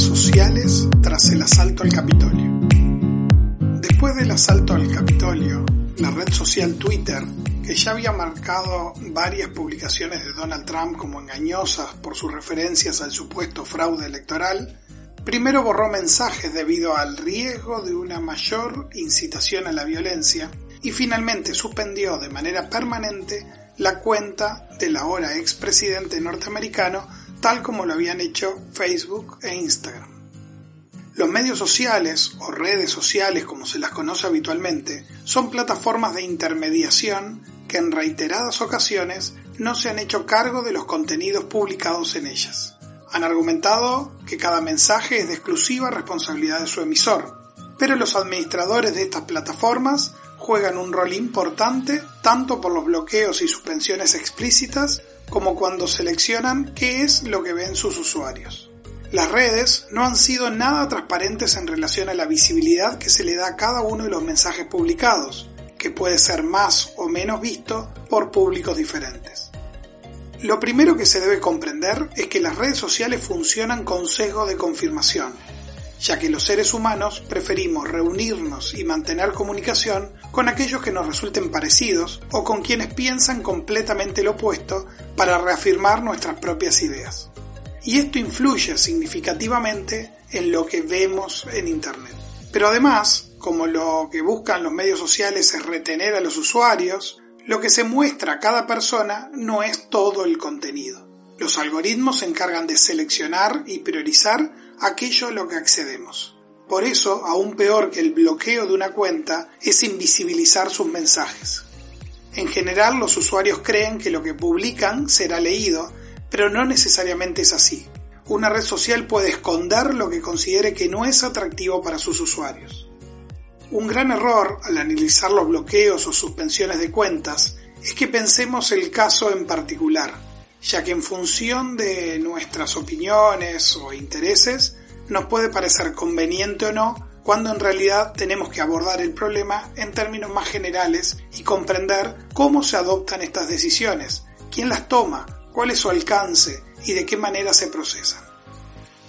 sociales tras el asalto al Capitolio. Después del asalto al Capitolio, la red social Twitter, que ya había marcado varias publicaciones de Donald Trump como engañosas por sus referencias al supuesto fraude electoral, primero borró mensajes debido al riesgo de una mayor incitación a la violencia y finalmente suspendió de manera permanente la cuenta del ahora expresidente norteamericano tal como lo habían hecho Facebook e Instagram. Los medios sociales o redes sociales como se las conoce habitualmente son plataformas de intermediación que en reiteradas ocasiones no se han hecho cargo de los contenidos publicados en ellas. Han argumentado que cada mensaje es de exclusiva responsabilidad de su emisor, pero los administradores de estas plataformas juegan un rol importante tanto por los bloqueos y suspensiones explícitas como cuando seleccionan qué es lo que ven sus usuarios. Las redes no han sido nada transparentes en relación a la visibilidad que se le da a cada uno de los mensajes publicados, que puede ser más o menos visto por públicos diferentes. Lo primero que se debe comprender es que las redes sociales funcionan con sesgo de confirmación, ya que los seres humanos preferimos reunirnos y mantener comunicación con aquellos que nos resulten parecidos o con quienes piensan completamente lo opuesto para reafirmar nuestras propias ideas. Y esto influye significativamente en lo que vemos en Internet. Pero además, como lo que buscan los medios sociales es retener a los usuarios, lo que se muestra a cada persona no es todo el contenido. Los algoritmos se encargan de seleccionar y priorizar aquello a lo que accedemos. Por eso, aún peor que el bloqueo de una cuenta es invisibilizar sus mensajes. En general, los usuarios creen que lo que publican será leído, pero no necesariamente es así. Una red social puede esconder lo que considere que no es atractivo para sus usuarios. Un gran error al analizar los bloqueos o suspensiones de cuentas es que pensemos el caso en particular, ya que en función de nuestras opiniones o intereses nos puede parecer conveniente o no, cuando en realidad tenemos que abordar el problema en términos más generales y comprender cómo se adoptan estas decisiones, quién las toma, cuál es su alcance y de qué manera se procesan.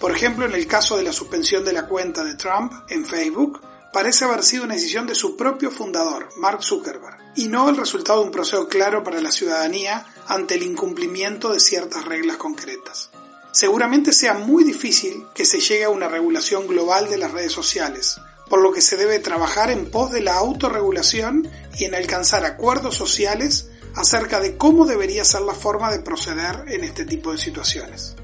Por ejemplo, en el caso de la suspensión de la cuenta de Trump en Facebook, parece haber sido una decisión de su propio fundador, Mark Zuckerberg, y no el resultado de un proceso claro para la ciudadanía ante el incumplimiento de ciertas reglas concretas. Seguramente sea muy difícil que se llegue a una regulación global de las redes sociales, por lo que se debe trabajar en pos de la autorregulación y en alcanzar acuerdos sociales acerca de cómo debería ser la forma de proceder en este tipo de situaciones.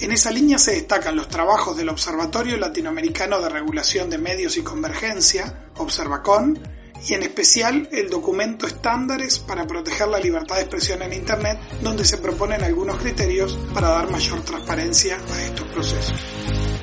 En esa línea se destacan los trabajos del Observatorio Latinoamericano de Regulación de Medios y Convergencia, Observacon, y en especial el documento Estándares para proteger la libertad de expresión en Internet, donde se proponen algunos criterios para dar mayor transparencia a estos procesos.